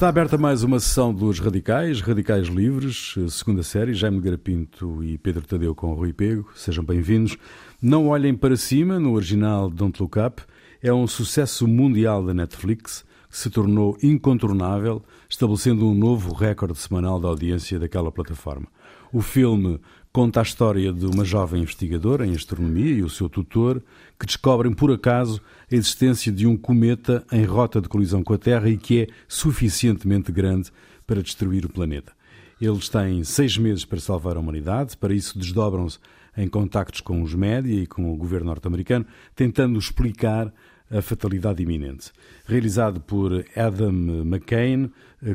Está aberta mais uma sessão dos Radicais, Radicais Livres, segunda série, Jaime Garapinto e Pedro Tadeu com Rui Pego. Sejam bem-vindos. Não olhem para cima, no original Don't Look Up, é um sucesso mundial da Netflix que se tornou incontornável, estabelecendo um novo recorde semanal da audiência daquela plataforma. O filme conta a história de uma jovem investigadora em astronomia e o seu tutor que descobrem por acaso a existência de um cometa em rota de colisão com a Terra e que é suficientemente grande para destruir o planeta. Eles têm seis meses para salvar a humanidade, para isso desdobram-se em contactos com os média e com o governo norte-americano, tentando explicar a fatalidade iminente. Realizado por Adam McCain,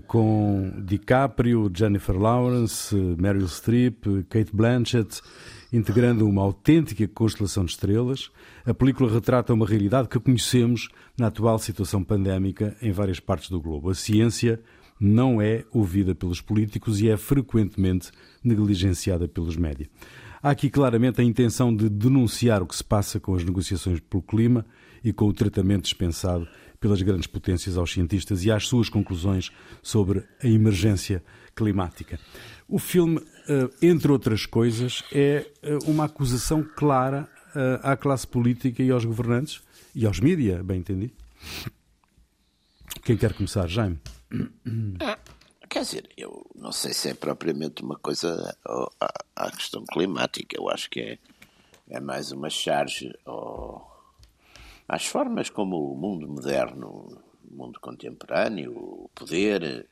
com DiCaprio, Jennifer Lawrence, Meryl Streep, Kate Blanchett, integrando uma autêntica constelação de estrelas, a película retrata uma realidade que conhecemos na atual situação pandémica em várias partes do globo. A ciência não é ouvida pelos políticos e é frequentemente negligenciada pelos média. Há aqui claramente a intenção de denunciar o que se passa com as negociações pelo clima e com o tratamento dispensado pelas grandes potências aos cientistas e às suas conclusões sobre a emergência climática. O filme, eh, entre outras coisas, é eh, uma acusação clara eh, à classe política e aos governantes e aos mídia, bem entendido. Quem quer começar, Jaime? Ah, quer dizer, eu não sei se é propriamente uma coisa à, questão climática, eu acho que é, é mais uma charge ao às formas como o mundo moderno, o mundo contemporâneo, o poder,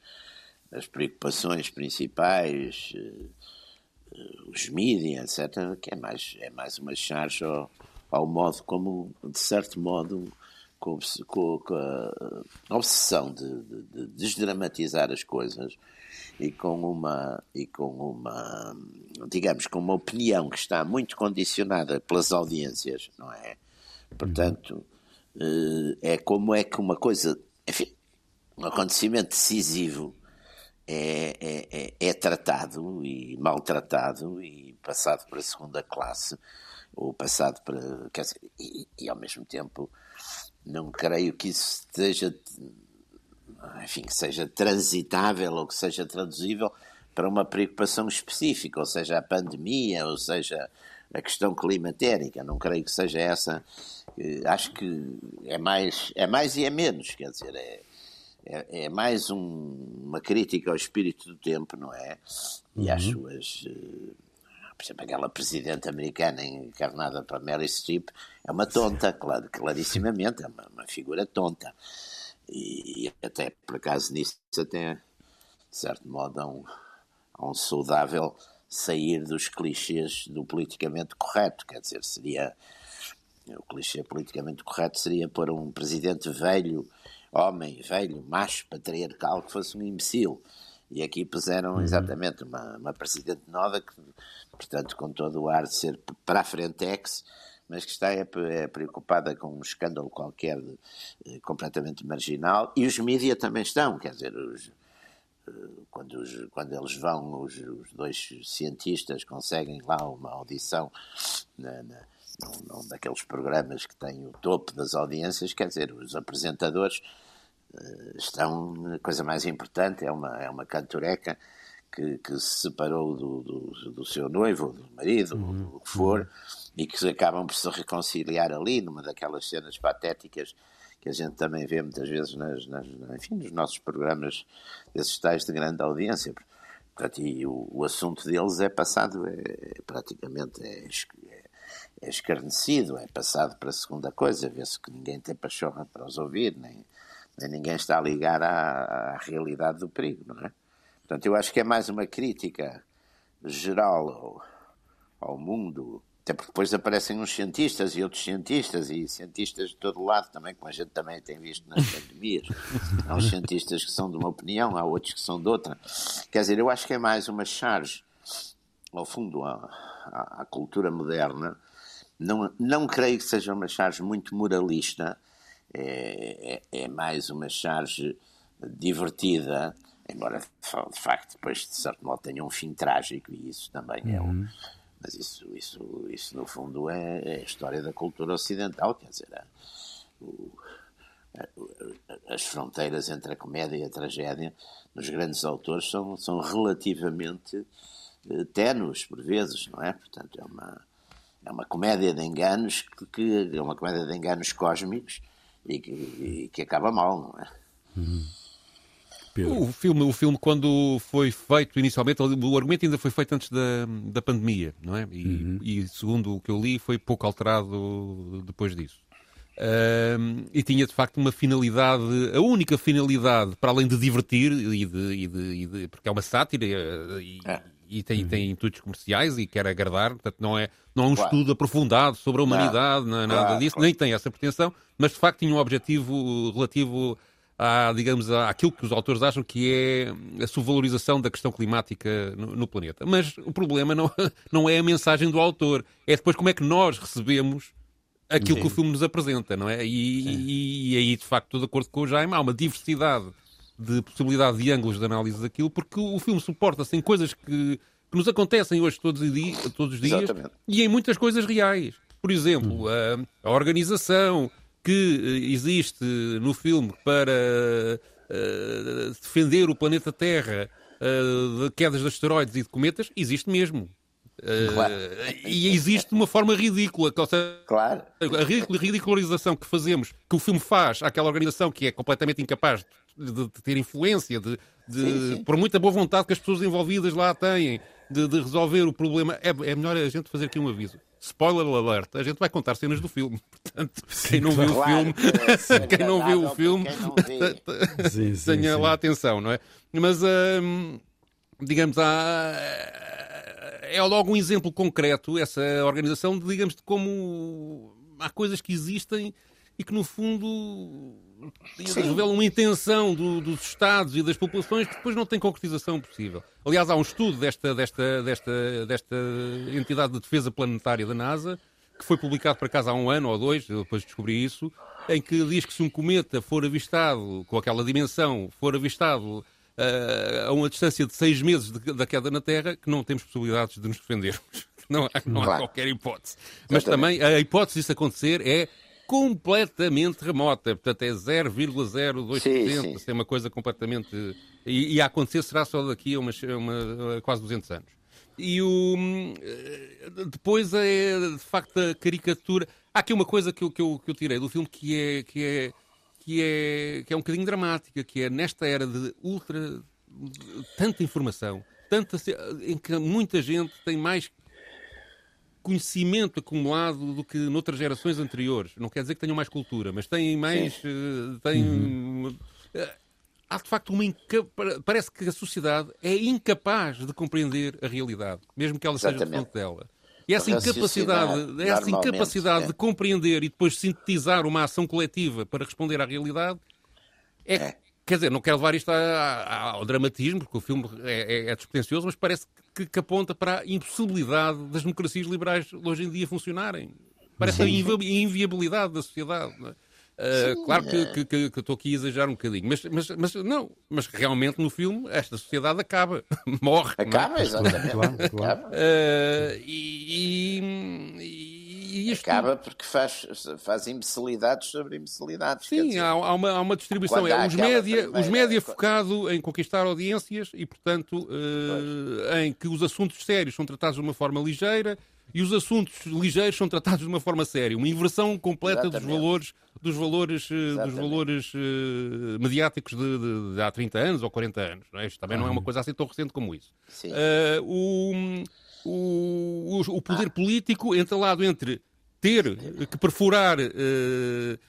as preocupações principais, eh, os mídias, etc., que é mais, é mais uma charge ao, ao modo como, de certo modo, com, com, com a obsessão de, de, de, desdramatizar as coisas e com uma e com uma digamos com uma opinião que está muito condicionada pelas audiências não é Portanto, eh, é como é que uma coisa, enfim, um acontecimento decisivo é, é, é, é tratado e maltratado e passado para a segunda classe, ou passado para. Quer dizer, e, e ao mesmo tempo não creio que isso esteja enfim, que seja transitável ou que seja traduzível para uma preocupação específica, ou seja, a pandemia, ou seja, a questão climatérica. Não creio que seja essa. Eh, acho que é mais, é mais e é menos, quer dizer, é, é, é mais um, uma crítica ao espírito do tempo, não é? E às uhum. suas. Eh, por exemplo, aquela presidente americana encarnada para Mary Streep é uma tonta, claro, clarissimamente, é uma, uma figura tonta. E, e, até, por acaso, nisso, até, de certo modo, há um, há um saudável sair dos clichês do politicamente correto, quer dizer, seria o clichê politicamente correto seria pôr um presidente velho, homem, velho, macho, patriarcal, que fosse um imbecil. E aqui puseram uhum. exatamente uma, uma presidente nova, que, portanto, com todo o ar de ser para a frentex, mas que está é, é preocupada com um escândalo qualquer de, eh, completamente marginal. E os mídias também estão, quer dizer, os, quando, os, quando eles vão, os, os, dois cientistas conseguem lá uma audição na, na, num, num, daqueles programas que têm o topo das audiências, quer dizer, os apresentadores uh, estão, a coisa mais importante, é uma, é uma cantoreca que, que se separou do, do, do seu noivo, do marido, uhum. do que for, uhum. E que acabam por se reconciliar ali, numa daquelas cenas patéticas que a gente também vê muitas vezes nas, nas, enfim, nos nossos programas desses tais de grande audiência. Portanto, e o, o assunto deles é passado, é, é praticamente é, é, é, escarnecido, é passado para a segunda coisa, vê-se que ninguém tem pachorra para os ouvir, nem, nem ninguém está a ligar à, à realidade do perigo, não é? Portanto, eu acho que é mais uma crítica geral ao, ao mundo até porque depois aparecem uns cientistas e outros cientistas e cientistas de todo lado também, como a gente também tem visto nas pandemias. há uns cientistas que são de uma opinião, há outros que são de outra. Quer dizer, eu acho que é mais uma charge, ao fundo, à, à, à cultura moderna. Não, não creio que seja uma charge muito moralista, é, é, é mais uma charge divertida, embora de facto depois de certo modo tenha um fim trágico e isso também é um uhum. Mas isso, isso, isso no fundo, é, é a história da cultura ocidental, quer dizer, é, o, as fronteiras entre a comédia e a tragédia nos grandes autores são, são relativamente uh, ténues por vezes, não é? Portanto, é uma, é uma comédia de enganos que, que é uma comédia de enganos cósmicos e que, e que acaba mal, não é? Uhum. O filme, o filme, quando foi feito inicialmente, o argumento ainda foi feito antes da, da pandemia, não é? E, uhum. e segundo o que eu li, foi pouco alterado depois disso. Uh, e tinha de facto uma finalidade, a única finalidade, para além de divertir, e de, e de, e de porque é uma sátira e, é. e tem, uhum. tem intuitos comerciais e quer agradar, portanto não é, não é um claro. estudo aprofundado sobre a humanidade, não, não é nada claro, disso, claro. nem tem essa pretensão, mas de facto tinha um objetivo relativo à, digamos, àquilo que os autores acham que é a subvalorização da questão climática no, no planeta. Mas o problema não, não é a mensagem do autor, é depois como é que nós recebemos aquilo Sim. que o filme nos apresenta, não é? E, e, e, aí, de facto, de acordo com o Jaime, há uma diversidade de possibilidade de ângulos de análise daquilo, porque o filme suporta-se em coisas que, que, nos acontecem hoje todos, todos os dias Exatamente. e em muitas coisas reais. Por exemplo, hum. a, a, organização que eh, existe no filme para uh, defender o planeta Terra uh, de quedas de asteroides e de cometas, existe mesmo. Claro. Uh, e existe de uma forma ridícula. Seja, claro. A ridicularização que fazemos, que o filme faz àquela organização que é completamente incapaz de, de, de ter influência, de, de sim, sim. por muita boa vontade que as pessoas envolvidas lá têm, de, de resolver o problema, é, é melhor a gente fazer aqui um aviso spoiler alert, a gente vai contar cenas do filme. Portanto, quem não viu o filme, quem não viu o filme, tenha lá atenção, não é? Mas, hum, digamos, há é logo um exemplo concreto, essa organização, de, digamos, de como há coisas que existem e que, no fundo, revelam uma intenção do, dos Estados e das populações que depois não tem concretização possível. Aliás, há um estudo desta, desta, desta, desta entidade de defesa planetária da NASA, que foi publicado para casa há um ano ou dois, depois descobri isso, em que diz que se um cometa for avistado com aquela dimensão, for avistado uh, a uma distância de seis meses de, da queda na Terra, que não temos possibilidades de nos defendermos. Não, não há qualquer hipótese. Mas também a hipótese disso acontecer é completamente remota, portanto é 0,02%, é uma coisa completamente. E, e, a acontecer será só daqui a, uma, uma, a quase 200 anos. E o, eh, depois é de facto a caricatura. Há aqui uma coisa que eu, que eu, que eu tirei do filme que é, que é que é, que é um bocadinho dramática, que é nesta era de ultra tanta informação, tanta, em que muita gente tem mais conhecimento acumulado do que noutras gerações anteriores. Não quer dizer que tenham mais cultura, mas têm mais. Uh, têm, uhum. uh, há de facto uma. Inca... Parece que a sociedade é incapaz de compreender a realidade, mesmo que ela Exatamente. seja de fonte dela. E essa incapacidade, essa incapacidade é. de compreender e depois sintetizar uma ação coletiva para responder à realidade é, é. Quer dizer, não quero levar isto ao dramatismo, porque o filme é, é, é despretensioso, mas parece que, que, aponta para a impossibilidade das democracias liberais hoje em dia funcionarem. Parece Sim. a inviabilidade da sociedade. Não é? Uh, claro que, que, que, que, estou aqui a exagerar um bocadinho, mas, mas, mas não, mas realmente no filme esta sociedade acaba, morre. É? Acaba, é? exatamente. Claro, claro. Uh, e, e, e isto... Acaba porque faz, faz imbecilidades sobre imbecilidades. Sim, dizer, há, há, uma, há uma distribuição. É, os média, os média focado em conquistar audiências e, portanto, uh, em que os assuntos sérios são tratados de uma forma ligeira e os assuntos ligeiros são tratados de uma forma séria. Uma inversão completa Exatamente. dos valores dos valores, eh, dos valores uh, mediáticos de, de, de, há 30 anos ou 40 anos. Não é? Isto também uhum. não é uma coisa assim tão recente como isso. Uh, o, o, o, poder político entalado entre ter que perfurar uh,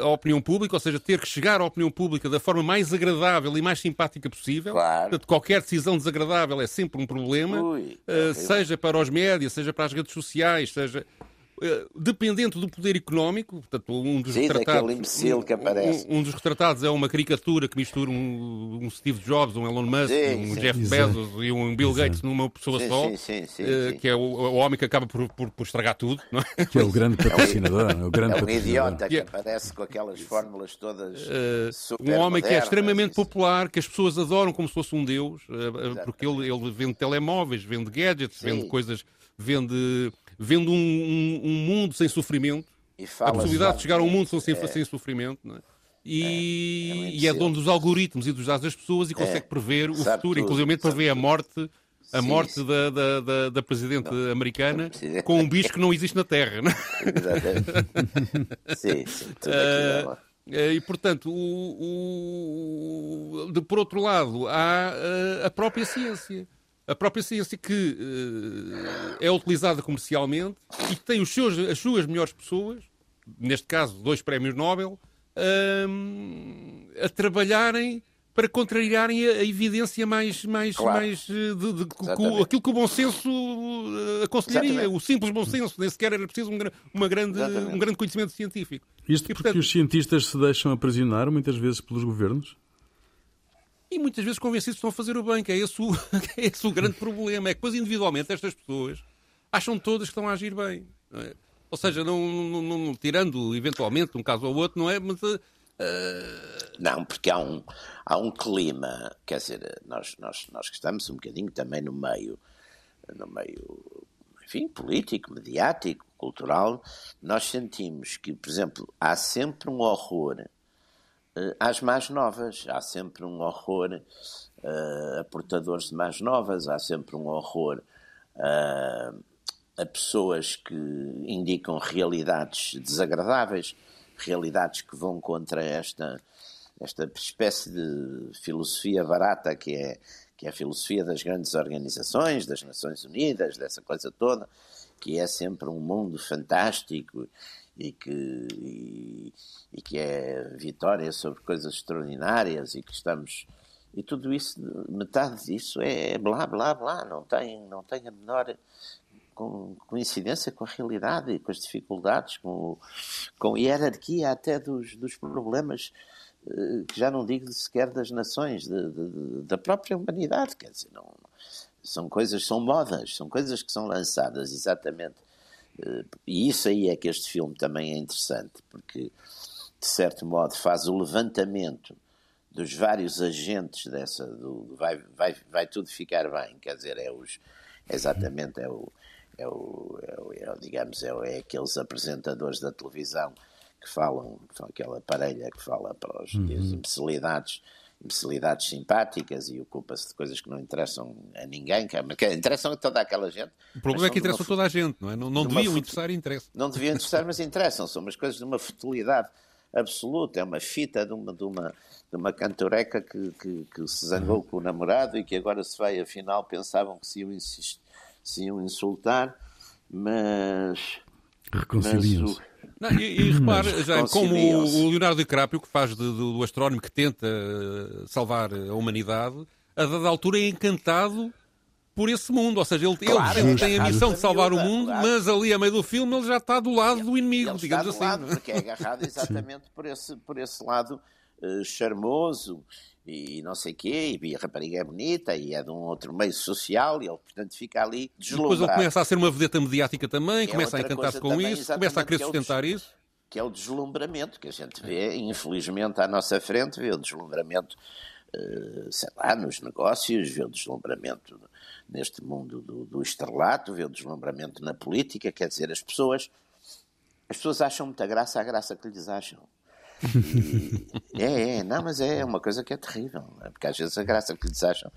a opinião pública, ou seja, ter que chegar à opinião pública da forma mais agradável e mais simpática possível. Claro. Portanto, qualquer decisão desagradável é sempre um problema, Ui, seja para os médias, seja para as redes sociais, seja dependente do poder económico, portanto, um dos Sim, retratados. que aparece. Um, um, dos retratados é uma caricatura que mistura um, um Steve Jobs, um Elon Musk, sim, um sim. Jeff Exato. Bezos e um Bill Gates Exato. numa pessoa sim, só, uh, que é o, o, homem que acaba por, por, por, estragar tudo. Não é? Que é o grande patrocinador. é, o grande é um idiota que aparece com aquelas fórmulas todas. Uh, um homem que é extremamente popular, que as pessoas adoram como se fosse um deus, uh, porque ele, ele vende telemóveis, vende gadgets, vende coisas, vende vendo um, um, um mundo sem sofrimento, a possibilidade de chegar a um mundo sem, é. sem sofrimento, não é? E é, é, e é dono dos algoritmos e dos dados das pessoas e consegue prever o futuro, inclusive prevê a morte a sim, morte sim. Da, da, da, da, presidente não, americana com um bicho que não existe na Terra. Não? sim, sim. Tudo uh, e, portanto, o, o, de, por outro lado, há a própria ciência. A própria ciência que uh, é utilizada comercialmente e que tem os seus, as suas melhores pessoas, neste caso, dois prémios Nobel, uh, a trabalharem para contrariarem a, evidência mais, mais, claro. mais eh, de, de, de, aquilo que o bom senso eh, aconselharia, Exatamente. o simples bom senso, nem sequer era preciso um, uma grande, um grande conhecimento científico. Isto e, porque portanto, os cientistas se deixam aprisionar muitas vezes pelos governos? E muitas vezes convencidos estão a fazer o bem, que é esse o, é esse o grande problema. É que depois individualmente estas pessoas acham todas que estão a agir bem. É? Ou seja, não, não, não, tirando eventualmente um caso ou outro, não é? Mas Uh, não, porque há um, há um clima, quer dizer, nós, nós, nós que estamos um bocadinho também no meio, no meio, enfim, político, mediático, cultural, nós sentimos que, por exemplo, há sempre um horror às mais novas, há sempre um horror uh, a portadores de mais novas, há sempre um horror a pessoas que indicam realidades desagradáveis realidades que vão contra esta, esta espécie de filosofia barata que é, que é a filosofia das grandes organizações, das Nações Unidas, dessa coisa toda, que é sempre um mundo fantástico e que, e, e que é vitória sobre coisas extraordinárias e que estamos. E tudo isso, metade disso é blá blá blá, não tem, não tem a menor coincidência com a realidade e com as dificuldades, com, com a hierarquia até dos, dos problemas eh, que já não digo sequer das nações, de, de, da própria humanidade, quer dizer, não, são coisas, são modas, são coisas que são lançadas exatamente. E isso aí é que este filme também é interessante, porque de certo modo faz o levantamento dos vários agentes dessa, do, vai, vai, vai tudo ficar bem, quer dizer, é os, exatamente, é o, é o, é o, é o digamos, é, o, é, aqueles apresentadores da televisão que falam, que aquela parelha que fala para os uhum. imbecilidades, imbecilidades simpáticas e ocupa-se de coisas que não interessam a ninguém, que, é, que interessam a toda aquela gente. O problema é que interessam uma, toda a gente, não é? Não, não deviam interessar e interessam. Não deviam interessar, mas interessam. São umas coisas de uma futilidade absoluta. É uma fita de uma, de uma, de uma cantoreca que, que, que se zangou uhum. com o namorado e que agora se vai, afinal, pensavam que se iam insistir se iam insultar, mas. Reconciliam-se. E, e repare, já, como o Leonardo DiCaprio, que faz de, do, do astrónomo que tenta salvar a humanidade, a dada altura é encantado por esse mundo. Ou seja, ele, claro, ele tem a missão de salvar o mundo, claro. mas ali a meio do filme ele já está do lado do inimigo, ele digamos está do assim. Lado, porque é agarrado exatamente por esse, por esse lado uh, charmoso e não sei o quê, e a rapariga é bonita e é de um outro meio social e ele, portanto, fica ali deslumbrado. Depois ele começa a ser uma vedeta mediática também, que é começa a encantar-se com também, isso, começa a querer é sustentar é isso. Que é o deslumbramento que a gente vê, infelizmente, à nossa frente, vê o deslumbramento, eh, sei lá, nos negócios, vê o deslumbramento neste mundo do, do estrelato, vê o deslumbramento na política, quer dizer, as pessoas, as pessoas acham muita graça à graça que lhes acham. E, é, é, não, mas é uma coisa que é terrível, é? porque às vezes a graça que lhes acham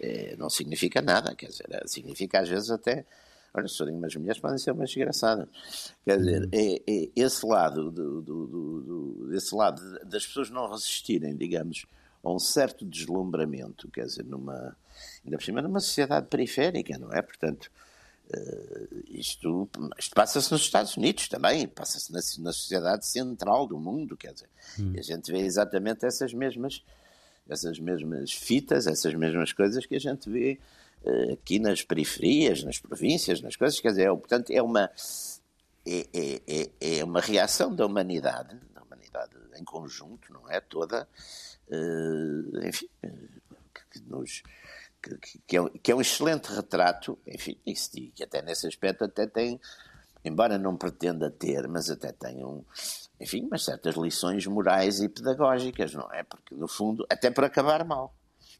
é, não significa nada, quer dizer, significa às vezes até. Olha, se forem umas mulheres podem ser umas desgraçadas. Quer dizer, é, é esse lado, do, do, do, esse lado das pessoas não resistirem, digamos, a um certo deslumbramento, quer dizer, numa, ainda por cima numa sociedade periférica, não é? Portanto, Uh, isto, isto passa-se nos Estados Unidos também, passa-se na, na, sociedade central do mundo, quer dizer, hum. a gente vê exatamente essas mesmas, essas mesmas fitas, essas mesmas coisas que a gente vê uh, aqui nas periferias, nas províncias, nas coisas, quer dizer, é, portanto, é uma, é, é, é, é uma reação da humanidade, da humanidade em conjunto, não é? Toda, uh, enfim, que, que nos que, que, é, que, é, um excelente retrato, enfim, isso, que até nesse aspecto até tem, embora não pretenda ter, mas até tem um, enfim, umas certas lições morais e pedagógicas, não é? Porque, no fundo, até por acabar mal.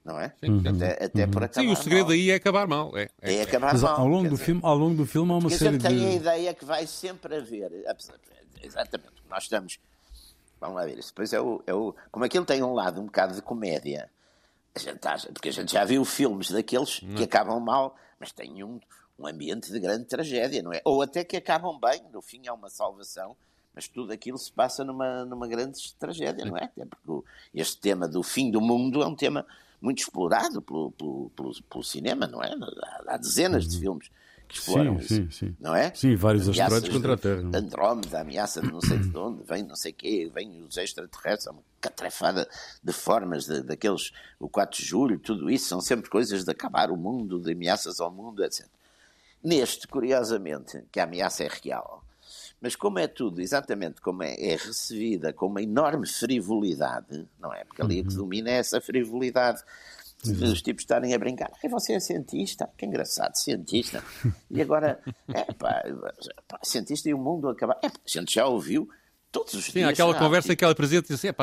não é? Sim, até, até por acabar Sim, o segredo mal. aí é acabar mal. É, é. é acabar Mas mal. Ao longo, do dizer, filme, ao longo do filme há uma série de... tem de... a ideia que vai sempre haver, exatamente, nós estamos, vamos lá ver, isso depois é o, é o, como aquilo tem um lado um bocado de comédia, a gente acha, porque a gente já viu filmes daqueles não. que acabam mal, mas tem um, um ambiente de grande tragédia, não é? Ou até que acabam bem, no fim há uma salvação, mas tudo aquilo se passa numa, numa grande tragédia, não é? Até porque este tema do fim do mundo é um tema muito explorado pelo, pelo, pelo, pelo cinema, não é? Há, há dezenas de filmes que exploram sim, isso, sim, sim. não é? Sim, vários asteroides contra a Terra. De Andrómeda, ameaça de não sei de onde, vem não sei o quê, vem os extraterrestres, uma catrefada de formas de, daqueles, o 4 de julho, tudo isso, são sempre coisas de acabar o mundo, de ameaças ao mundo, etc. Neste, curiosamente, que a ameaça é real, mas como é tudo exatamente como é, é recebida com uma enorme frivolidade, não é? Porque ali o que domina é essa frivolidade de os tipos estarem a brincar. E você é cientista? Que engraçado, cientista. E agora, é pá, pá cientista e o mundo acabar. É, a gente já ouviu todos os Sim, dias. aquela já, conversa tipo, em que ela apresenta e diz assim,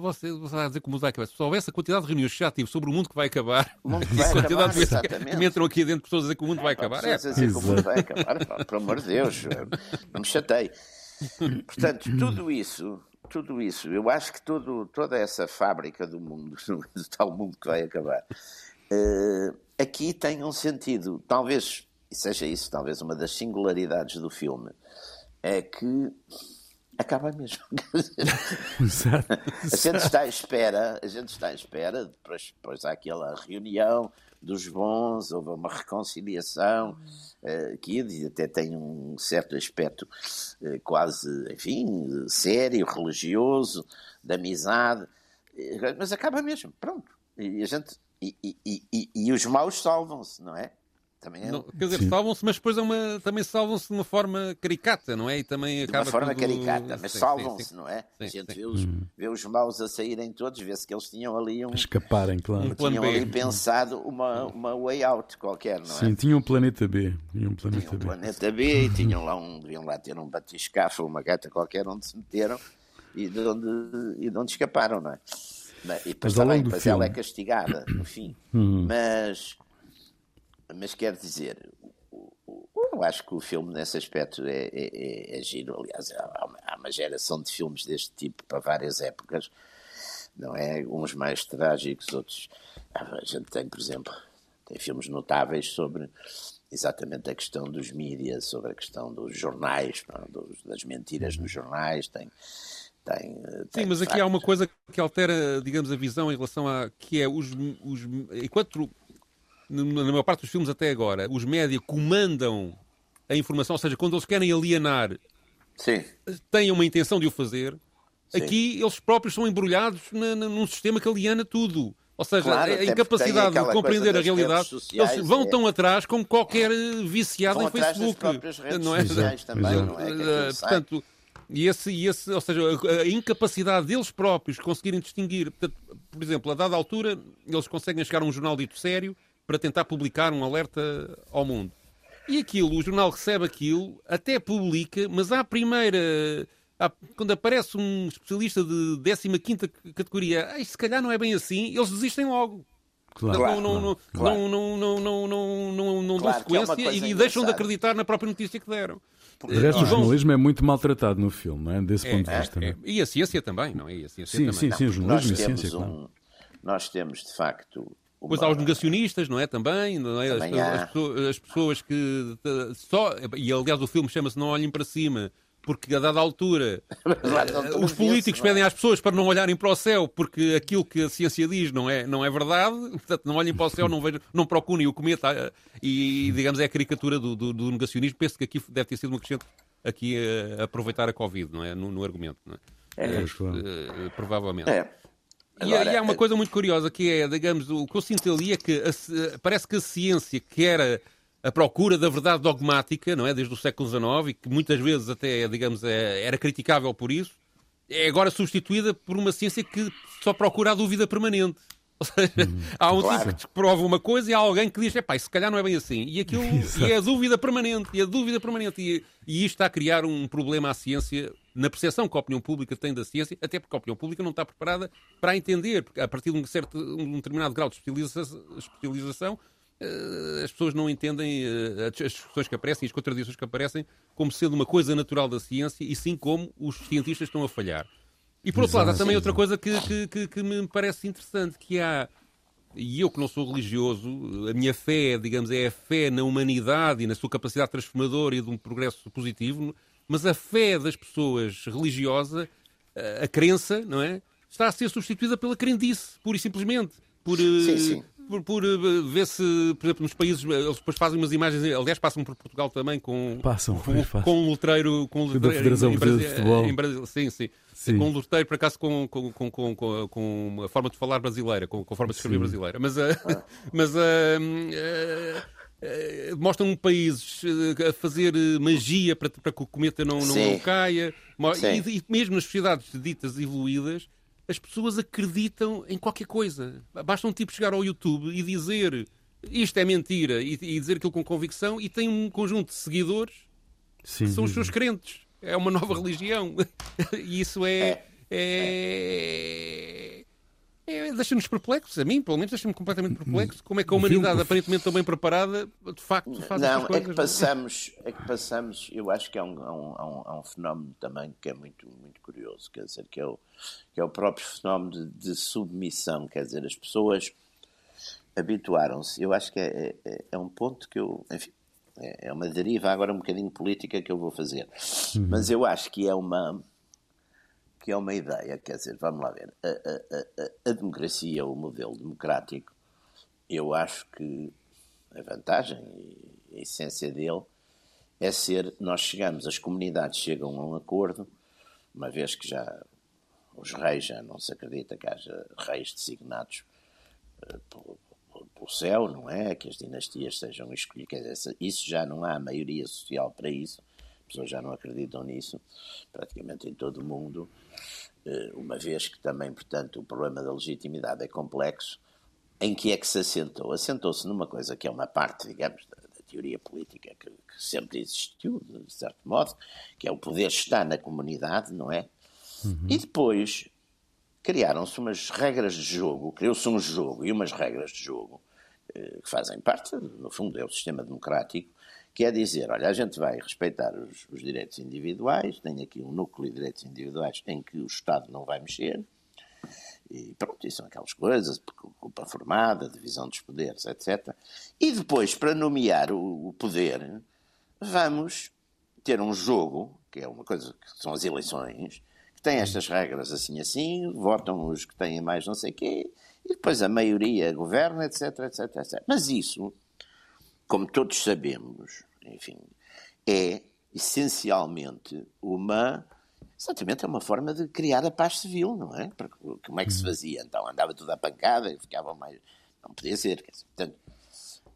você, você vai dizer que o mundo vai acabar. Se houvesse a quantidade de reuniões que já tive sobre o mundo que vai acabar, O mundo que vai a quantidade acabar, de que exatamente. me entram aqui dentro pessoas a dizer que o mundo vai acabar, é, a dizer que o mundo vai acabar, pá, pelo amor de Deus, não me chatei. Portanto, tudo isso, tudo isso, eu acho que todo, toda essa fábrica do mundo, do tal mundo que vai acabar, eh, aqui tem um sentido, talvez, e seja isso, talvez uma das singularidades do filme, é que acaba mesmo. Exato. A gente está à espera, a gente está à espera, depois, depois há aquela reunião dos bons, houve uma reconciliação, eh, que até tem um certo aspecto eh, quase, enfim, sério, religioso, de amizade, eh, mas acaba mesmo, pronto. E a gente. E, e, e, e os maus salvam-se, não é? Também é. Não, quer dizer, salvam-se, mas depois é uma, também salvam-se de uma forma caricata, não é? E também de uma acaba forma tudo... caricata, mas salvam-se, não é? a Sim, gente sim. vê os, vê os maus a saírem todos, vê-se que eles tinham ali um, Escaparem, claro. Um tinham B. ali pensado uma, uma way out qualquer, não é? Sim, tinha um planeta B. Tinha um Tinham planeta um B. planeta B e tinham lá um, deviam lá ter um batiscafo, uma gata qualquer onde se meteram e de onde, e de onde escaparam, não é? Mas, e depois, Mas também, depois filme- Hum. ela é castigada, no fim. Mas, mas quer dizer, eu acho que o filme nesse aspecto é, é, é- é giro. Aliás, há uma, há uma geração de filmes deste tipo para várias épocas, não é? Uns mais trágicos, outros. A gente tem, por exemplo, tem filmes notáveis sobre exatamente a questão dos mídias, sobre a questão dos jornais, das mentiras nos jornais, tem. tem, eh, tem, Sim, mas aqui há uma coisa que altera, digamos, a visão em relação a. que é os. os enquanto, na maior parte dos filmes até agora, os média comandam a informação, ou seja, quando eles querem alienar, Sim, têm uma intenção de o fazer, Sim. aqui eles próprios são embrulhados na, na- num sistema que aliena tudo. Ou seja, Claro, a incapacidade de compreender a realidade, sociais, eles vão é- tão atrás como qualquer viciado vão em Facebook. não é? sociais também, Exato. não é? Uh, sai. portanto, e esse, e esse, ou seja, a, a incapacidade deles próprios conseguirem distinguir, portanto, por exemplo, a dada altura, eles conseguem chegar a um jornal dito sério para tentar publicar um alerta ao mundo. E aquilo, o jornal recebe aquilo, até publica, mas à primeira. à- quando aparece um especialista de 15 categoria, "Ai, se calhar não é bem assim, eles desistem logo. Claro. não, não, não, claro. não, não, não, não, não, não, não Claro dão é sequência coisa e, e deixam de acreditar na própria notícia que deram. De resto, o jornalismo é muito maltratado no filme, não é? Desse É, ponto de é, vista. é. não é? E a ciência também, não é? E a ciência Sim, também. sim, Não. sim, o jornalismo e a ciência, claro. um, nós temos de facto uma, Depois há os negacionistas, não é? Também, não é? As, Também há. as pessoas, as pessoas que eh, só. E aliás, o filme chama-se Não Olhem para Cima, porque a dada altura eh, os políticos é? pedem às pessoas para não olharem para o céu, porque aquilo que a ciência diz não é, não é verdade. Portanto, não olhem para o céu, não, vejam, não procurem o cometa. eh, E, digamos, é a caricatura do, do, do negacionismo. Penso que aqui deve ter sido uma crescente aqui a aproveitar a Covid, não é? No, no argumento, não é? É. Pois. Eh, provavelmente. É. E, Agora, e há uma eh, coisa muito curiosa que é, digamos, o que eu sinto ali é que a parece que a ciência, que era a procura da verdade dogmática, não é, desde o século XIX, e que muitas vezes até, digamos, é- era criticável por isso, é agora substituída por uma ciência que só procura a dúvida permanente. Ou seja, há um Claro. tipo que prova uma coisa e há alguém que diz, epá, se calhar não é bem assim. E aquilo e é a dúvida permanente, e a dúvida permanente. E, e isto está a criar um problema à ciência na percepção que a opinião pública tem da ciência, até porque a opinião pública não está preparada para entender, porque a partir de um, certo, um determinado grau de especialização, eh, as pessoas não entendem eh, as discussões que aparecem e as contradições que aparecem como sendo uma coisa natural da ciência e sim como os cientistas estão a falhar. E por outro lado, há também outra coisa que, que, que, que me parece interessante, que há e eu que não sou religioso, a minha fé, digamos, é a fé na humanidade e na sua capacidade transformadora e de um progresso positivo, mas a fé das pessoas religiosa, a crença, não é? Está a ser substituída pela crendice, pura e simplesmente. Por, sim, eh, sim por, por eh, ver se, por exemplo, nos países, eh, eles depois fazem umas imagens, aliás, passam por Portugal também com, passam, com, com um letreiro, com um letreiro da Federação em, em, Brasil, de Futebol. Em Brasil, sim, sim, sim. Com um letreiro, por acaso, com, com, com, com, com a forma de falar brasileira, com, com a forma de escrever sim. brasileira. Mas, uh, mas uh, uh, Uh, mostram países a fazer magia para, para que o cometa não, não, não caia. E, e, mesmo nas sociedades ditas evoluídas, as pessoas acreditam em qualquer coisa. Basta um tipo chegar ao YouTube e dizer isto é mentira e, e dizer aquilo com convicção e tem um conjunto de seguidores sim, que são os seus crentes. É uma nova religião. e isso é, é, é é, deixa-nos perplexos, a mim, pelo menos, deixa-me completamente perplexo. Como é que a humanidade, aparentemente tão bem preparada, de facto faz Não, coisas, é que passamos, é que passamos, eu acho que há um, há um, há um, fenómeno também que é muito, muito curioso, quer dizer, que é o, que é o próprio fenómeno de, de submissão, quer dizer, as pessoas habituaram-se. Eu acho que é, é, é, um ponto que eu, enfim, é, é uma deriva agora um bocadinho política que eu vou fazer, uhum. mas eu acho que é uma que é uma ideia, quer dizer, vamos lá ver, a, a, a, a democracia, o modelo democrático, eu acho que a vantagem e a essência dele é ser, nós chegamos, as comunidades chegam a um acordo, uma vez que já os reis já não se acredita que haja reis designados uh, pelo, pelo, céu, não é? Que as dinastias sejam escolhidas, isso já não há maioria social para isso, pessoas já não acreditam nisso, praticamente em todo o mundo, eh, uma vez que também, portanto, o problema da legitimidade é complexo. Em que é que se assentou? Assentou-se numa coisa que é uma parte, digamos, da, da teoria política que, que, sempre existiu, de certo modo, que é o poder estar na comunidade, não é? Uhum. E depois criaram-se umas regras de jogo, criou-se um jogo e umas regras de jogo eh, que fazem parte, no fundo, é o sistema democrático, que é dizer, olha, a gente vai respeitar os, os, direitos individuais, tem aqui um núcleo de direitos individuais em que o Estado não vai mexer, e pronto, isso são aquelas coisas, culpa formada, divisão dos poderes, etc. E depois, para nomear o, o poder, vamos ter um jogo, que é uma coisa que são as eleições, que tem estas regras assim assim, votam os que têm mais não sei quê, e depois a maioria governa, etc, etc, etc. Mas isso, como todos sabemos, enfim, é essencialmente uma. Exatamente, é uma forma de criar a paz civil, não é? Porque, como é que se uhum. fazia? Então andava tudo à pancada e ficava mais. Não podia ser. Dizer, portanto,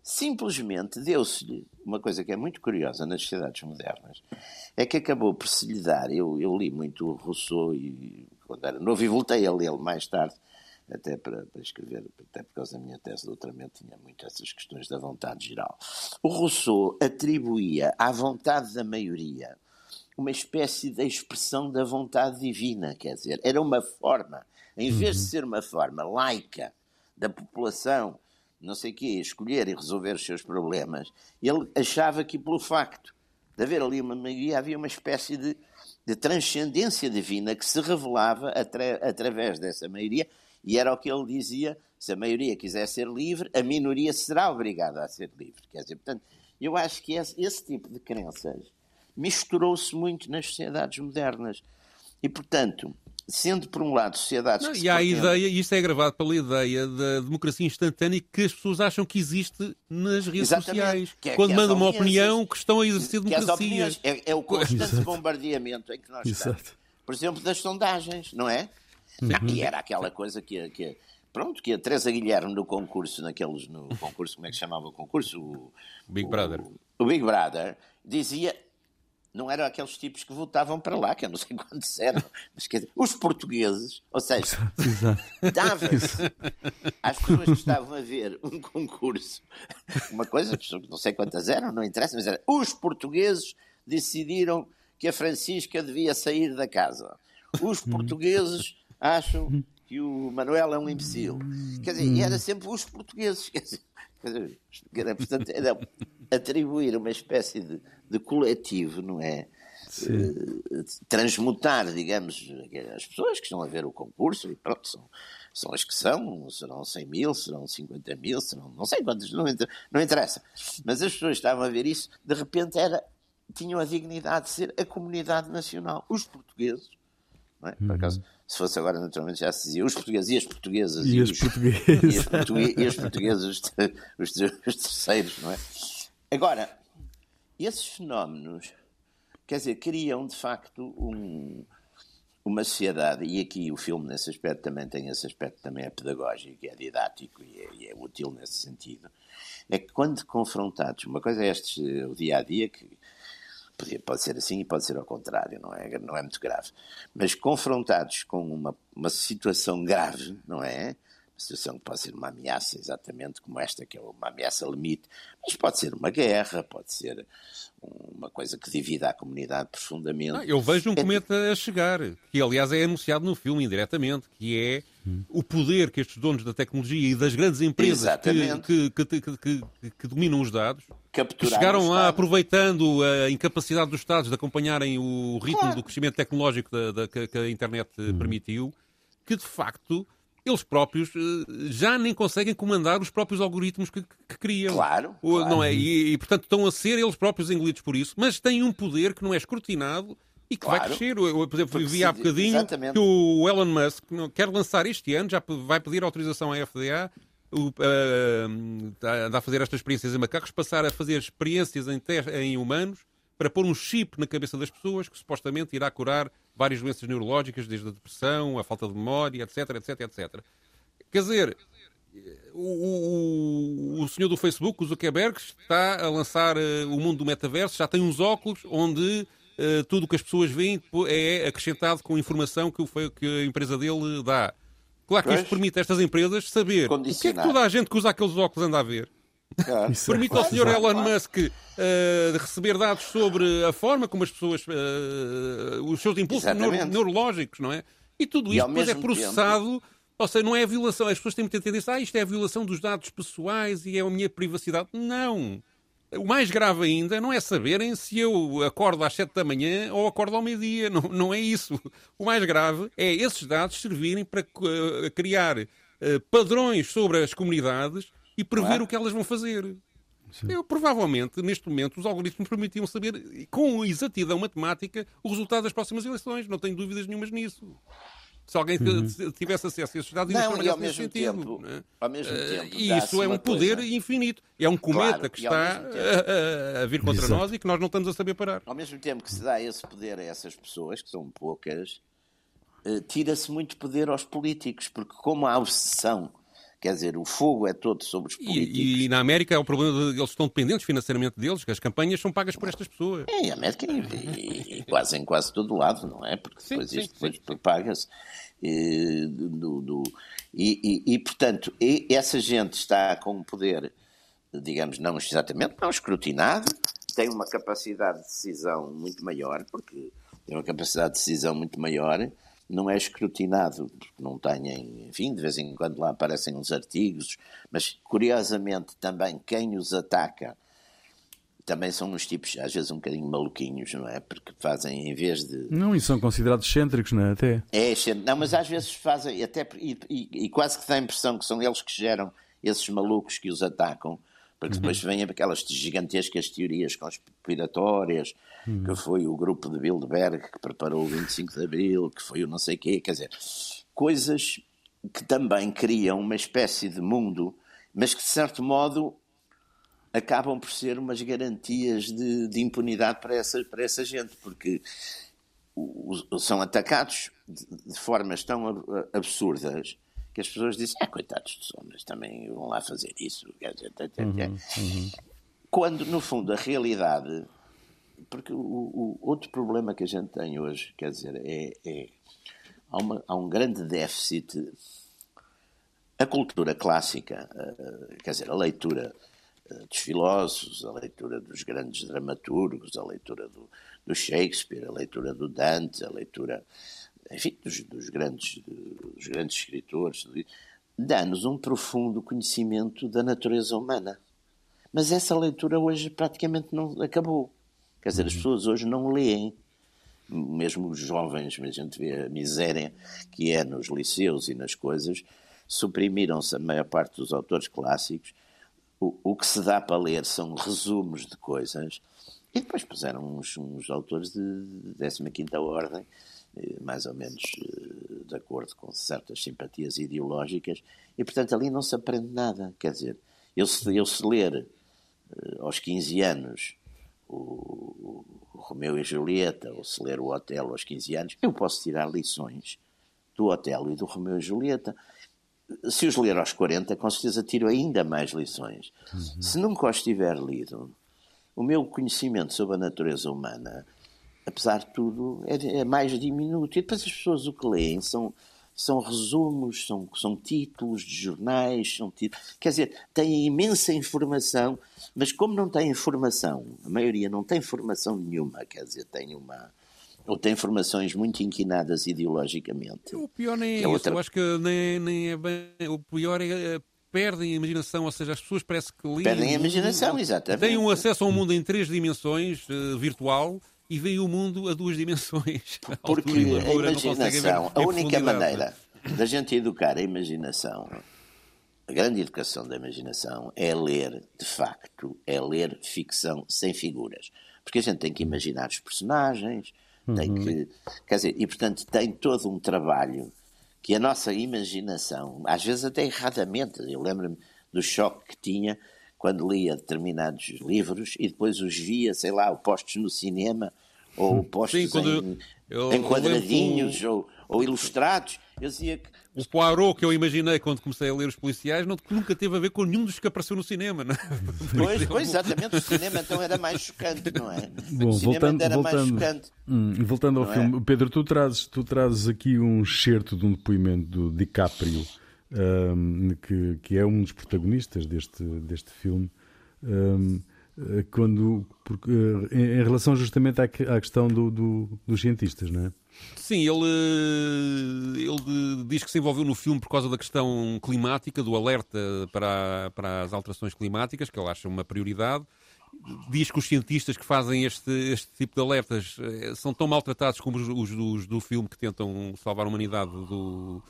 simplesmente deu-se-lhe uma coisa que é muito curiosa nas sociedades modernas, é que acabou por se lhe dar. Eu, eu li muito o Rousseau e, quando era novo e voltei a lê-lo mais tarde até para, para, escrever, até por causa da minha tese de doutoramento, tinha muito essas questões da vontade geral. O Rousseau atribuía à vontade da maioria uma espécie de expressão da vontade divina, quer dizer, era uma forma, em vez de uhum. ser uma forma laica da população, não sei o quê, escolher e resolver os seus problemas, ele achava que pelo facto de haver ali uma maioria havia uma espécie de, de transcendência divina que se revelava atra através dessa maioria e era o que ele dizia: se a maioria quiser ser livre, a minoria será obrigada a ser livre. Quer dizer, portanto, eu acho que esse, esse tipo de crenças misturou-se muito nas sociedades modernas. E, portanto, sendo por um lado sociedades Não, que e há a ideia, e isto é gravado pela ideia da democracia instantânea que as pessoas acham que existe nas redes Exatamente. sociais. Que é, quando que mandam uma opinião que estão a exercer democracia. É, é, o constante Exato. bombardeamento em que nós Exato. estamos. Por exemplo, das sondagens, não é? Uhum. E era aquela coisa que, que pronto, que a Teresa Guilherme no concurso, naqueles, no concurso, como é que se chamava o concurso? O, Big Brother. O, o, Big Brother, dizia, não eram aqueles tipos que votavam para lá, que eu não sei quantos eram, mas quer dizer, os portugueses, ou seja, dava-se às pessoas que estavam a ver um concurso, uma coisa, não sei quantas eram, não interessa, mas era, os portugueses decidiram que a Francisca devia sair da casa. Os portugueses acham que o Manuel é um imbecil. Quer dizer, e era sempre os portugueses. Quer dizer, era, portanto, era atribuir uma espécie de, de coletivo, não é? Uh, transmutar, digamos, as pessoas que estão a ver o concurso e pronto, são, são as que são, serão 100 mil, serão 50 mil, serão não sei quantas, não, não interessa. Mas as pessoas estavam a ver isso, de repente era, tinham a dignidade de ser a comunidade nacional, os portugueses. Não é? Por uhum. acaso, se fosse agora, naturalmente, já se dizia os portugueses e as portuguesas. E, e os, portugueses. E, as portugueses, e os portugueses, os, os terceiros, não é? Agora, esses fenómenos, quer dizer, criam de facto um, uma sociedade, e aqui o filme nesse aspecto também tem esse aspecto também é pedagógico, é didático e é, e é útil nesse sentido, é que quando confrontados, uma coisa é este, o dia-a-dia, que pode ser assim e pode ser ao contrário, não é, não é muito grave, mas confrontados com uma, uma situação grave, não é, situação que pode ser uma ameaça, exatamente como esta, que é uma ameaça limite, mas pode ser uma guerra, pode ser uma coisa que divida a comunidade profundamente. eu vejo um é... cometa a chegar, que aliás é anunciado no filme indiretamente, que é hum. o poder que estes donos da tecnologia e das grandes empresas que, que, que, que, dominam os dados chegaram lá aproveitando a incapacidade dos Estados de acompanharem o ritmo claro. do crescimento tecnológico da, da, que a internet hum. permitiu, que de facto eles próprios eh, já nem conseguem comandar os próprios algoritmos que, que criam. Claro. claro. Não é? E, e, portanto, estão a ser eles próprios engolidos por isso, mas têm um poder que não é escurtinado e que claro. vai crescer. Eu, por exemplo, vi há bocadinho exatamente. que o Elon Musk quer lançar este ano, já vai pedir autorização à FDA, o, uh, a fazer estas experiências em macacos, passar a fazer experiências em, em humanos para pôr um chip na cabeça das pessoas que supostamente irá curar várias doenças neurológicas, desde a depressão, a falta de memória, etc, etc, etc. Quer dizer, o, o, o senhor do Facebook, o Zuckerberg, está a lançar uh, o mundo do metaverso, já tem uns óculos onde uh, tudo o que as pessoas veem é acrescentado com informação que, o, que a empresa dele dá. Claro que pois, isto permite a estas empresas saber o que é que toda a gente que usa aqueles óculos anda a ver. Claro. Permite ao Sr. Elon Musk uh, receber dados sobre a forma como as pessoas. Uh, os seus impulsos neuro neurológicos, não é? E tudo isto depois é processado. Tempo... Ou seja, não é a violação. As pessoas têm muita tendência. Ah, isto é a violação dos dados pessoais e é a minha privacidade. Não. O mais grave ainda não é saberem se eu acordo às 7 da manhã ou acordo ao meio-dia. Não, não é isso. O mais grave é esses dados servirem para uh, criar uh, padrões sobre as comunidades e prever é? o que elas vão fazer. Eu, provavelmente, neste momento, os algoritmos permitiam saber com exatidão matemática o resultado das próximas eleições. Não tenho dúvidas nenhumas nisso. Se alguém uhum. tivesse acesso a esses dados, não, e ao mesmo sentido, tempo, é? ao mesmo eh, tempo, e isso é um poder coisa. infinito. É um cometa claro, que está a, a, vir contra Exato. nós e que nós não estamos a saber parar. Ao mesmo tempo que se dá esse poder a essas pessoas, que são poucas, uh, tira-se muito poder aos políticos, porque como há obsessão Quer dizer, o fogo é todo sobre os políticos. E, e na América é o problema de eles estão dependentes financeiramente deles, que as campanhas são pagas por estas pessoas. É, em América e, e, quase em quase todo lado, não é? Porque depois sim, isto sim, depois paga-se. E, e, e, portanto, essa gente está com um poder, digamos, não exatamente, não escrutinado, tem uma capacidade de decisão muito maior, porque tem uma capacidade de decisão muito maior não é escrutinado, porque não têm, enfim, de vez em quando lá aparecem uns artigos, mas curiosamente também quem os ataca também são uns tipos, às vezes um bocadinho maluquinhos, não é? Porque fazem, em vez de. Não, e são considerados excêntricos, não é? Até. É, não, mas às vezes fazem, até, e, e, e quase que dá a impressão que são eles que geram esses malucos que os atacam, porque depois uhum. vêm aquelas gigantescas teorias conspiratórias, uhum. que foi o grupo de Bilderberg que preparou o 25 de Abril, que foi o não sei quê, quer dizer, coisas que também criam uma espécie de mundo, mas que de certo modo acabam por ser umas garantias de, de impunidade para essa, para essa gente, porque são atacados de, de formas tão absurdas que as pessoas dizem, ah, coitados dos homens, também vão lá fazer isso. Uhum, uhum. Quando, no fundo, a realidade. Porque o, o, outro problema que a gente tem hoje, quer dizer, é. é há, uma, há um grande déficit. A cultura clássica, quer dizer, a leitura dos filósofos, a leitura dos grandes dramaturgos, a leitura do, do Shakespeare, a leitura do Dante, a leitura, enfim, dos, dos grandes, dos grandes escritores, dá-nos um profundo conhecimento da natureza humana. Mas essa leitura hoje praticamente não acabou. Quer dizer, as uhum. pessoas hoje não leem. Mesmo os jovens, a gente vê a miséria que é nos liceus e nas coisas, suprimiram-se a maior parte dos autores clássicos. O, o que se dá para ler são resumos de coisas. E depois puseram uns, uns autores de 15 ordem, mais ou menos eh, de acordo com certas simpatias ideológicas, e portanto ali não se aprende nada. Quer dizer, eu se, eu se ler eh, aos 15 anos o, o Romeu e Julieta, ou se ler o Otelo aos 15 anos, eu posso tirar lições do Otelo e do Romeu e Julieta. Se os ler aos 40, com certeza tiro ainda mais lições. Uhum. Se nunca os tiver lido, o meu conhecimento sobre a natureza humana, apesar de tudo, é, é mais diminuto. E depois as pessoas o que leem são são resumos, são, são títulos de jornais, são títulos, quer dizer, têm imensa informação, mas como não têm informação, a maioria não tem informação nenhuma, quer dizer, tem uma ou tem informações muito inquinadas ideologicamente. O pior nem é, é isso, outra... eu acho que nem, nem é bem, o pior é, é perdem a imaginação, ou seja, as pessoas parece que lidam, Perdem a imaginação, exatamente. Têm um acesso a um mundo em três dimensões, uh, virtual, e veem o mundo a duas dimensões. Porque a imaginação, a única maneira da gente educar a imaginação, a grande educação da imaginação é ler, de facto, é ler ficção sem figuras. Porque a gente tem que imaginar os personagens, uhum. tem que. Quer dizer, e portanto tem todo um trabalho que a nossa imaginação, às vezes até erradamente, eu lembro-me do choque que tinha quando lia determinados livros e depois os via, sei lá, postos no cinema ou postos Sim, em, eu, em, quadradinhos eu ou, ou, ilustrados. Eu dizia que. O Poirot que eu imaginei quando comecei a ler os policiais não, nunca teve a ver com nenhum dos que apareceu no cinema, não é? Pois, pois, exatamente, o cinema então era mais chocante, não é? Bom, o cinema voltando, era voltando, mais chocante. Hum, voltando ao filme, é? Pedro, tu trazes, tu trazes aqui um excerto de um depoimento do DiCaprio, um, que, que é um dos protagonistas deste, deste filme. Um, quando porque, eh, em, relação justamente à, à questão do, do, dos cientistas, não é? Sim, ele, ele diz que se envolveu no filme por causa da questão climática, do alerta para, para as alterações climáticas, que ele acha uma prioridade. Diz que os cientistas que fazem este, este tipo de alertas eh, são tão maltratados como os, os, os do filme que tentam salvar a humanidade do,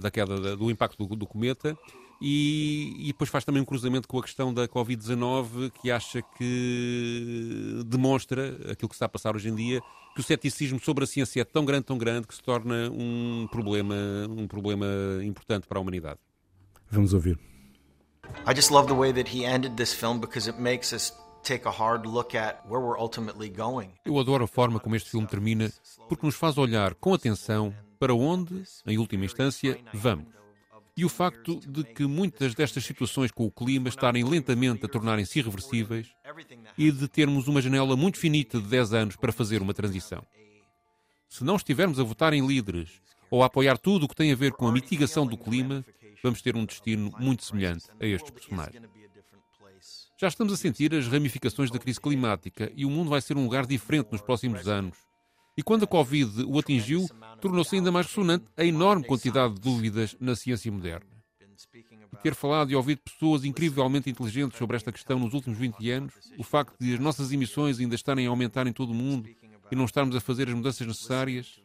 da queda do impacto do, do cometa. E, e, depois faz também um cruzamento com a questão da Covid-19, que acha que demonstra aquilo que está a passar hoje em dia, que o ceticismo sobre a ciência é tão grande, tão grande, que se torna um problema, um problema importante para a humanidade. Vamos ouvir. I just love the way that he ended this film because it makes us take a hard look at where we're ultimately going. Eu adoro a forma como este filme termina, porque nos faz olhar com atenção para onde, em última instância, vamos e o facto de que muitas destas situações com o clima estarem lentamente a tornarem-se irreversíveis e de termos uma janela muito finita de 10 anos para fazer uma transição. Se não estivermos a votar em líderes ou a apoiar tudo o que tem a ver com a mitigação do clima, vamos ter um destino muito semelhante a estes personagens. Já estamos a sentir as ramificações da crise climática e o mundo vai ser um lugar diferente nos próximos anos e quando a Covid o atingiu, tornou-se ainda mais ressonante a enorme quantidade de dúvidas na ciência moderna. E ter falado e ouvido pessoas incrivelmente inteligentes sobre esta questão nos últimos 20 anos, o facto de as nossas emissões ainda estarem a aumentar em todo o mundo e não estarmos a fazer as mudanças necessárias,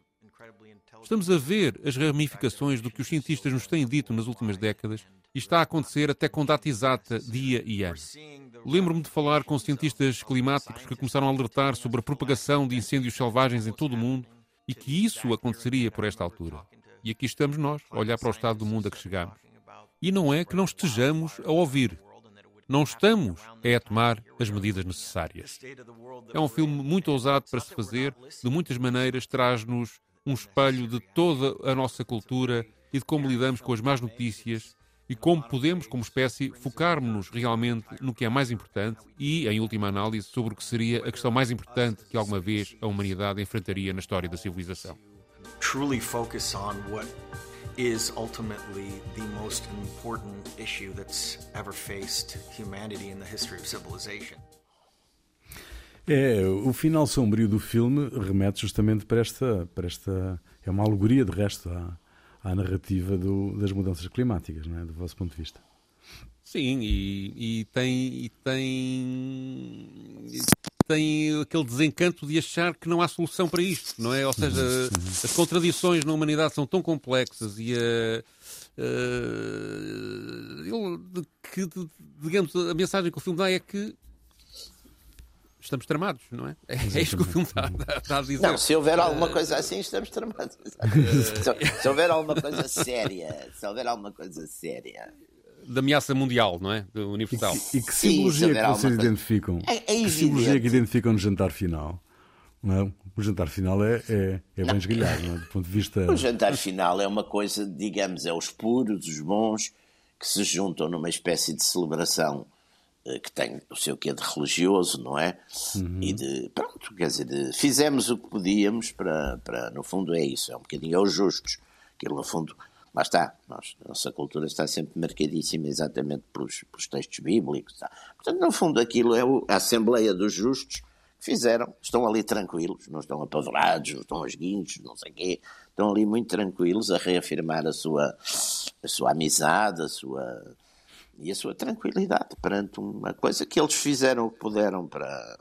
estamos a ver as ramificações do que os cientistas nos têm dito nas últimas décadas e está a acontecer até com data exata, dia e ano. Lembro-me de falar com cientistas climáticos que começaram a alertar sobre a propagação de incêndios selvagens em todo o mundo e que isso aconteceria por esta altura. E aqui estamos nós, a olhar para o estado do mundo a que chegamos. E não é que não estejamos a ouvir. Não estamos é a tomar as medidas necessárias. É um filme muito ousado para se fazer, de muitas maneiras traz-nos um espelho de toda a nossa cultura e de como lidamos com as más notícias e como podemos, como espécie, focarmos-nos realmente no que é mais importante e, em última análise, sobre o que seria a questão mais importante que alguma vez a humanidade enfrentaria na história da civilização. Truly focus on what is ultimately the most important issue that's ever faced humanity in the history of civilization. É, o final sombrio do filme remete justamente para esta, para esta é uma alegoria de resto à, à narrativa do, das mudanças climáticas, não é? do vosso ponto de vista. Sim, e, e tem, e tem, tem aquele desencanto de achar que não há solução para isto, não é? Ou seja, as contradições na humanidade são tão complexas e a. Uh, que, digamos, a mensagem que o filme dá é que estamos tramados, não é? É, é isto que o filme está, está, a dizer. Não, se houver alguma coisa assim, estamos tramados. se, se, houver alguma coisa séria, se houver alguma coisa séria. Da ameaça mundial, não é? Do universal. E que, e que simbologia Sim, que vocês identificam? É, é que simbologia que identificam no jantar final? Não é? O jantar final é, é, é bem esgalhado, não é? do ponto de vista. O jantar final é uma coisa, digamos, é os puros, os bons, que se juntam numa espécie de celebração eh, que tem o seu quê de religioso, não é? Uhum. E de, pronto, quer dizer, de, fizemos o que podíamos para, para, no fundo é isso, é um bocadinho aos justos, aquilo no fundo, lá está, nós, nossa cultura está sempre marcadíssima exatamente pelos, pelos textos bíblicos, tá? portanto, no fundo aquilo é a Assembleia dos Justos, que fizeram, estão ali tranquilos, não estão apavorados, não estão aos guinchos, não sei o quê, estão ali muito tranquilos a reafirmar a sua, a sua amizade, a sua e a sua tranquilidade perante uma coisa que eles fizeram o que puderam para.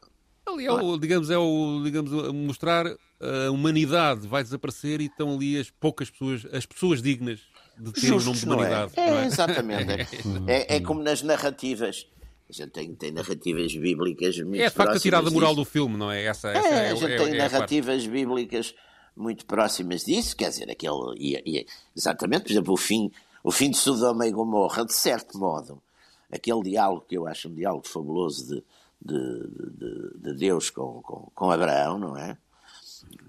Ali é o, digamos, é o, digamos, mostrar a humanidade vai desaparecer e estão ali as poucas pessoas, as pessoas dignas de ter o nome de é? humanidade. É? É, exatamente. É, é, como nas narrativas. A gente tem, tem narrativas bíblicas muito É de facto a tirada moral do filme, não é? Essa, essa é, a gente tem narrativas bíblicas muito próximas disso, quer dizer, aquele. E, e, exatamente, por exemplo, o fim o fim de Sodoma e Gomorra, de certo modo, aquele diálogo que eu acho um diálogo fabuloso de, de, de, de Deus com, com, com, Abraão, não é?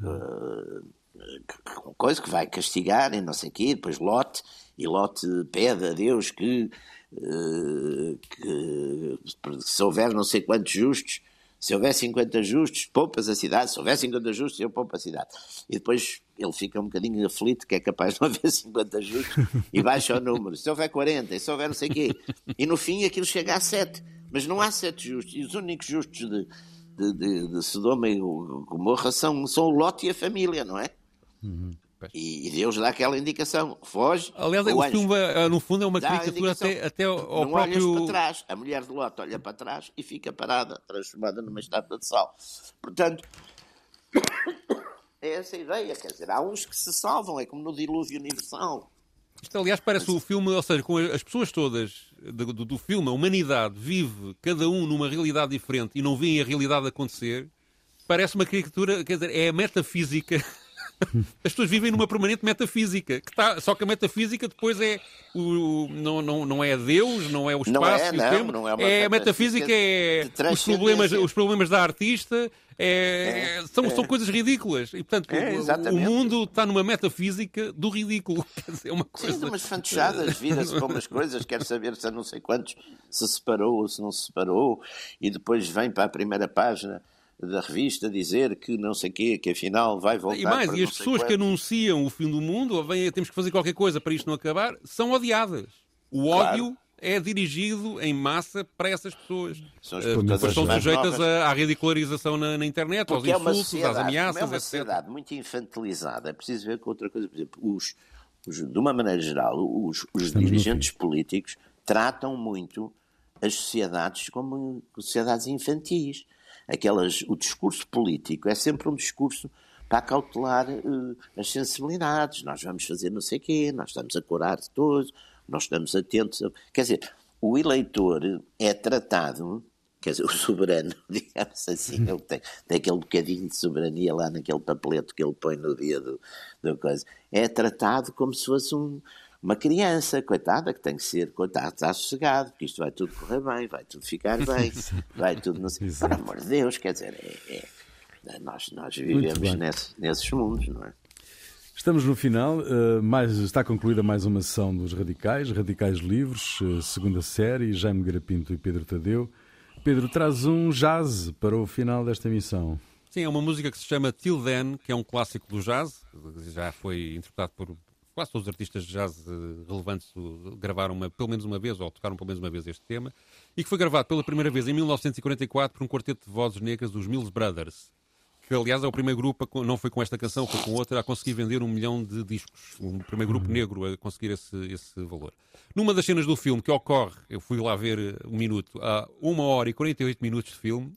Uh, coisa que vai castigar e não sei o quê, depois Lot, e Lot pede a Deus que, uh, que se houver não sei quantos justos, se houver 50 justos, poupas a cidade. Se houver 50 justos, eu poupo a cidade. E depois ele fica um bocadinho aflito, que é capaz de não haver 50 justos, e baixa o número. Se houver 40, e se houver não sei o quê. E no fim aquilo chega a 7. Mas não há 7 justos. E os únicos justos de, de, de, de Sodoma e Gomorra são, são o Lote e a família, não é? Uhum. E Deus dá aquela indicação, foge. Aliás, o, o filme, no fundo, é uma caricatura até, até ao não próprio... olhas para trás. A mulher de Lot olha para trás e fica parada, transformada numa estátua de sal. Portanto, é essa a ideia. Quer dizer, há uns que se salvam, é como no dilúvio universal. Isto, aliás, parece o filme, ou seja, com as pessoas todas do, do, do filme, a humanidade vive cada um numa realidade diferente e não vê a realidade acontecer. Parece uma caricatura, quer dizer, é a metafísica As pessoas vivem numa permanente metafísica. Que tá, só que a metafísica depois é o, não, não, não é Deus, não é o espaço, não é, não, tempo. Não é, é a metafísica, é os problemas, os problemas da artista. É, é, são, é. são coisas ridículas. E, portanto, é, o, o, mundo está numa metafísica do ridículo. Quer dizer, é uma coisa... Sim, umas fantochadas, vira-se para umas coisas, quer saber se não sei quantos se separou ou se não se separou, e depois vem para a primeira página da revista dizer que não sei o quê, que afinal vai voltar. E mais, e as pessoas que anunciam o fim do mundo, ou vem, temos que fazer qualquer coisa para isto não acabar, são odiadas. O ódio claro. É dirigido em massa para essas pessoas. São, uh, estão sujeitas à, à ridicularização na, na internet, Porque aos insultos, é às ameaças, é uma sociedade muito infantilizada. É preciso ver com outra coisa. Por exemplo, os, os, de uma maneira geral, os, os dirigentes políticos tratam muito as sociedades como sociedades infantis aquelas, o discurso político é sempre um discurso para cautelar uh, as sensibilidades. Nós vamos fazer não sei o quê, nós estamos a curar de todos, nós estamos atentos. A... Quer dizer, o eleitor é tratado, quer dizer, o soberano, digamos assim, ele tem, tem aquele bocadinho de soberania lá naquele papeleto que ele põe no dia do, do coisa, é tratado como se fosse um, uma criança, coitada, que tem que ser, coitado, está sossegado, porque isto vai tudo correr bem, vai tudo ficar bem, vai tudo não sei. Por amor de Deus, quer dizer, é, é, nós, nós vivemos nesse, nesses mundos, não é? Estamos no final, uh, mais, está concluída mais uma sessão dos Radicais, Radicais Livres, uh, segunda série, Jaime Garapinto e Pedro Tadeu. Pedro, traz um jazz para o final desta missão. Sim, é uma música que se chama Till Then, que é um clássico do jazz, já foi interpretado por quase todos os artistas de jazz relevantes gravaram uma, pelo menos uma vez, ou tocaram pelo menos uma vez este tema, e que foi gravado pela primeira vez em 1944 por um quarteto de vozes negras dos Mills Brothers que aliás é o primeiro grupo, não foi com esta canção, foi com outra, a conseguir vender um milhão de discos. O primeiro grupo negro a conseguir esse, esse valor. Numa das cenas do filme que ocorre, eu fui lá ver um minuto, a uma hora e 48 minutos de filme,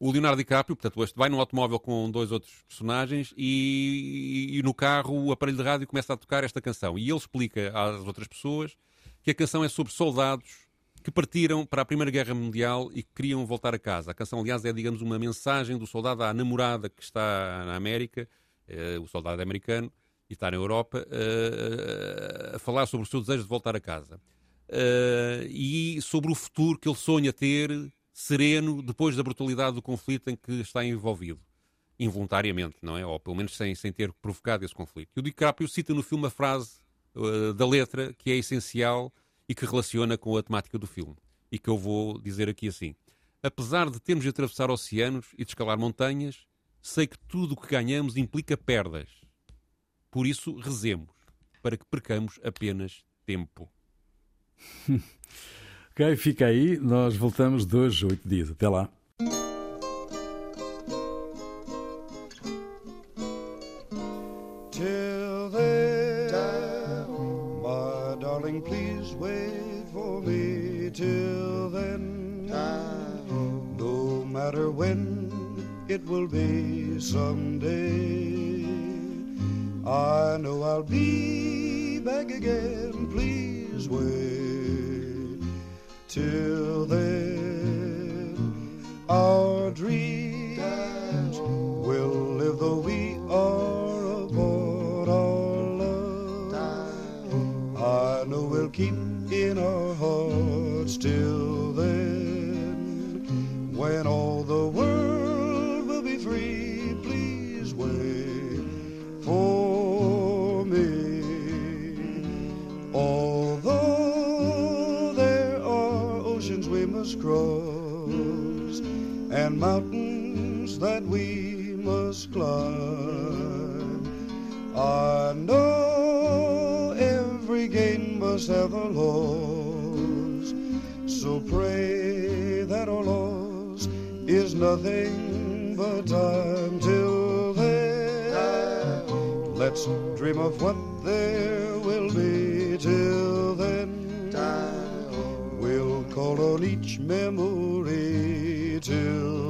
o Leonardo DiCaprio, portanto, este vai num automóvel com dois outros personagens e, e, no carro o aparelho de rádio começa a tocar esta canção. E ele explica às outras pessoas que a canção é sobre soldados que partiram para a Primeira Guerra Mundial e que queriam voltar a casa. A canção, aliás, é, digamos, uma mensagem do soldado à namorada que está na América, eh, o soldado americano, e está na Europa, eh, a falar sobre o seu desejo de voltar a casa. Eh, e sobre o futuro que ele sonha ter sereno depois da brutalidade do conflito em que está envolvido. Involuntariamente, não é? Ou pelo menos sem, sem ter provocado esse conflito. E o DiCaprio cita no filme a frase uh, da letra que é essencial e que relaciona com a temática do filme. E que eu vou dizer aqui assim. Apesar de termos de atravessar oceanos e de escalar montanhas, sei que tudo o que ganhamos implica perdas. Por isso, rezemos, para que percamos apenas tempo. ok, fica aí. Nós voltamos dois, oito dias. Até lá. Will be someday. I know I'll be back again, please wait till then. Our dreams will live though we are apart. Our love, I know we'll keep in our that we must climb. I know every gain must have a loss, so pray that our loss is nothing but time till then. Let's dream of what there will be till then. Time call on each memory till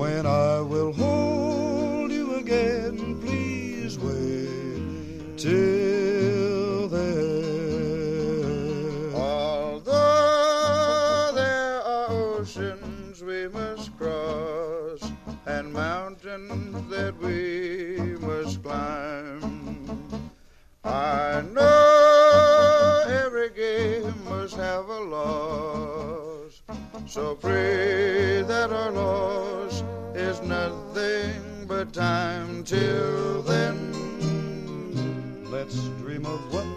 when I will hold you again please wait till then although there are oceans we must cross and mountains that we must climb I know every game must have a loss. So pray that our is nothing but time till then. Let's dream of what